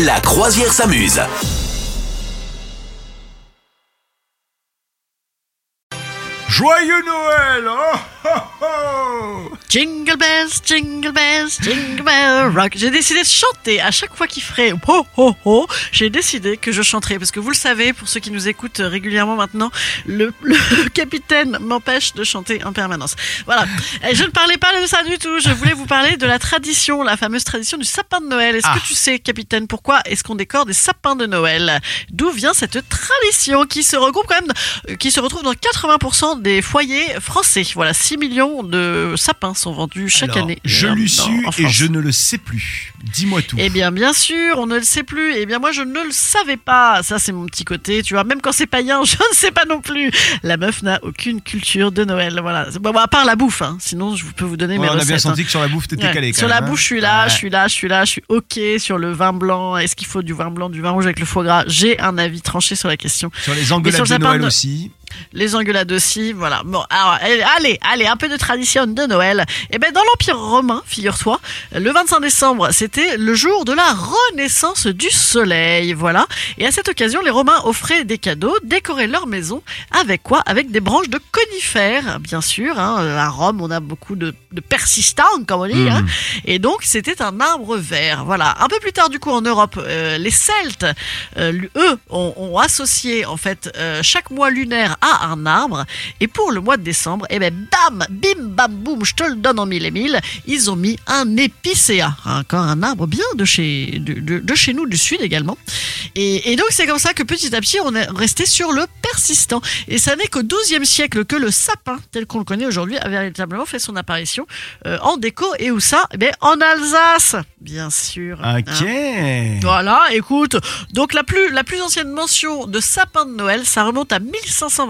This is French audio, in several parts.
La croisière s'amuse. Joyeux Noël oh, oh, oh Jingle bells, jingle bells, jingle bell rock. J'ai décidé de chanter à chaque fois qu'il ferait ho ho ho. J'ai décidé que je chanterais parce que vous le savez, pour ceux qui nous écoutent régulièrement maintenant, le, le capitaine m'empêche de chanter en permanence. Voilà. Et je ne parlais pas de ça du tout. Je voulais vous parler de la tradition, la fameuse tradition du sapin de Noël. Est-ce Ah. que tu sais, capitaine, pourquoi est-ce qu'on décore des sapins de Noël? D'où vient cette tradition qui se regroupe quand même, euh, qui se retrouve dans 80% des foyers français? Voilà, 6 millions de sapins sont vendus chaque Alors, année. Je euh, l'ai su et je ne le sais plus. Dis-moi tout. Eh bien, bien sûr, on ne le sait plus. Eh bien, moi, je ne le savais pas. Ça, c'est mon petit côté. Tu vois, même quand c'est païen, je ne sais pas non plus. La meuf n'a aucune culture de Noël. Voilà. Bon, à part la bouffe. hein. Sinon, je peux vous donner Ouais, mes on a recettes. bien hein. senti que sur la bouffe, t'étais Ouais. calé. quand Sur la hein. bouche, je suis là, Ouais. je suis là, je suis là, je suis ok sur le vin blanc. Est-ce qu'il faut du vin blanc, du vin rouge avec le foie gras? J'ai un avis tranché sur la question. Sur les engueulades de Noël de- aussi. Les engueulades aussi, voilà. Bon, alors, allez, allez, allez, un peu de tradition de Noël. Eh ben, dans l'Empire romain, figure-toi, le 25 décembre, c'était le jour de la renaissance du soleil, voilà. Et à cette occasion, les Romains offraient des cadeaux, décoraient leur maison. Avec quoi? Avec des branches de conifères, bien sûr. Hein. À Rome, on a beaucoup de, de persistants, comme on dit. Hein. Et donc, c'était un arbre vert. Voilà. Un peu plus tard, du coup, en Europe, euh, les Celtes, euh, eux, ont, ont associé en fait euh, chaque mois lunaire à un arbre. Et pour le mois de décembre, eh ben, bam, bim, bam, boum, je te le donne en mille et mille. Ils ont mis un épicéa, encore un arbre bien de chez, de, de- de chez nous, du sud également. Et, et donc, c'est comme ça que petit à petit, on est resté sur le persistant. Et ça n'est qu'au XIIe siècle que le sapin, tel qu'on le connaît aujourd'hui, a véritablement fait son apparition euh, en déco. Et où ça Eh bien, en Alsace, bien sûr. Ok. Hein. Voilà, écoute. Donc la plus la plus ancienne mention de sapin de Noël, ça remonte à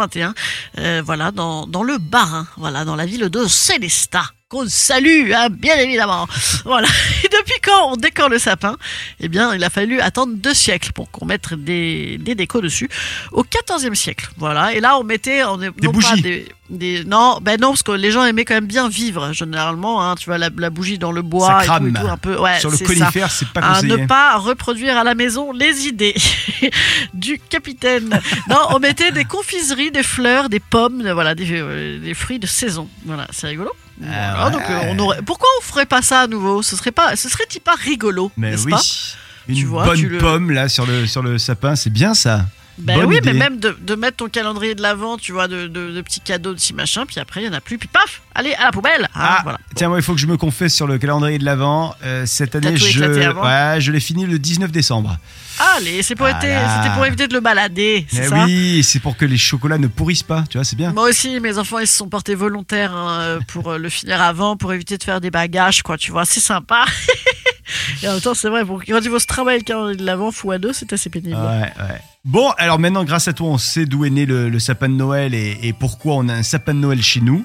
1521. euh, voilà, dans le Bas-Rhin, voilà, dans la ville de Célestat. Qu'on salue, hein, bien évidemment. Voilà. Et depuis quand on décore le sapin? Eh bien, il a fallu attendre deux siècles pour qu'on mette des, des décos dessus. Au 14e siècle, voilà. Et là, on mettait, on Des non pas bougies. des, des- non, ben non, parce que les gens aimaient quand même bien vivre, généralement. Hein, tu vois, la, la bougie dans le bois Ça et tout, et crame. tout, un peu. Ouais, Sur le conifère, c'est pas à conseillé. ne pas reproduire à la maison les idées du capitaine. Non, on mettait des confiseries, des fleurs, des pommes, voilà, des, euh, des fruits de saison. Voilà, c'est rigolo. Ah Voilà, donc, euh, on aurait... Pourquoi on ferait pas ça à nouveau Ce serait pas, ce serait pas rigolo, Mais n'est-ce oui. pas Une Tu vois, bonne tu le- pomme là sur le, sur le sapin, c'est bien ça. Ben Bonne oui, idée. mais même de, de mettre ton calendrier de l'avant, tu vois, de, de, de petits cadeaux, de petits machins, puis après il y en a plus, puis paf, allez à la poubelle. hein, Ah, voilà. tiens, moi, il faut que je me confesse sur le calendrier de l'Avent. Euh, cette année, je, ouais, l'ai fini le 19 décembre. Allez, c'est pour, été- pour éviter de le balader, c'est ça oui, c'est pour que les chocolats ne pourrissent pas, tu vois, c'est bien. Moi aussi, mes enfants, ils se sont portés volontaires hein, pour euh, le finir avant, pour éviter de faire des bagages, quoi, tu vois, c'est sympa. Et en même temps, c'est vrai, pour, quand il faut se travailler le calendrier de l'avant, fou à deux, c'est assez pénible. Ouais, ouais. Bon, alors maintenant, grâce à toi, on sait d'où est né le, le sapin de Noël et, et pourquoi on a un sapin de Noël chez nous.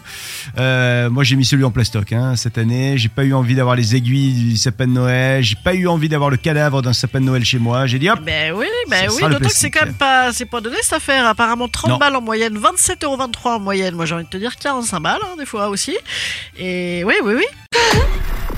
Euh, moi, j'ai mis celui en plastoc hein, cette année. J'ai pas eu envie d'avoir les aiguilles du sapin de Noël. J'ai pas eu envie d'avoir le cadavre d'un sapin de Noël chez moi. J'ai dit hop. Ben oui, ben oui, d'autant que c'est quand même pas, c'est pas donné cette affaire. Apparemment 30 Non. balles en moyenne, 27,23€ en moyenne. Moi j'ai envie de te dire 45 balles, hein, des fois aussi. Et oui, oui, oui.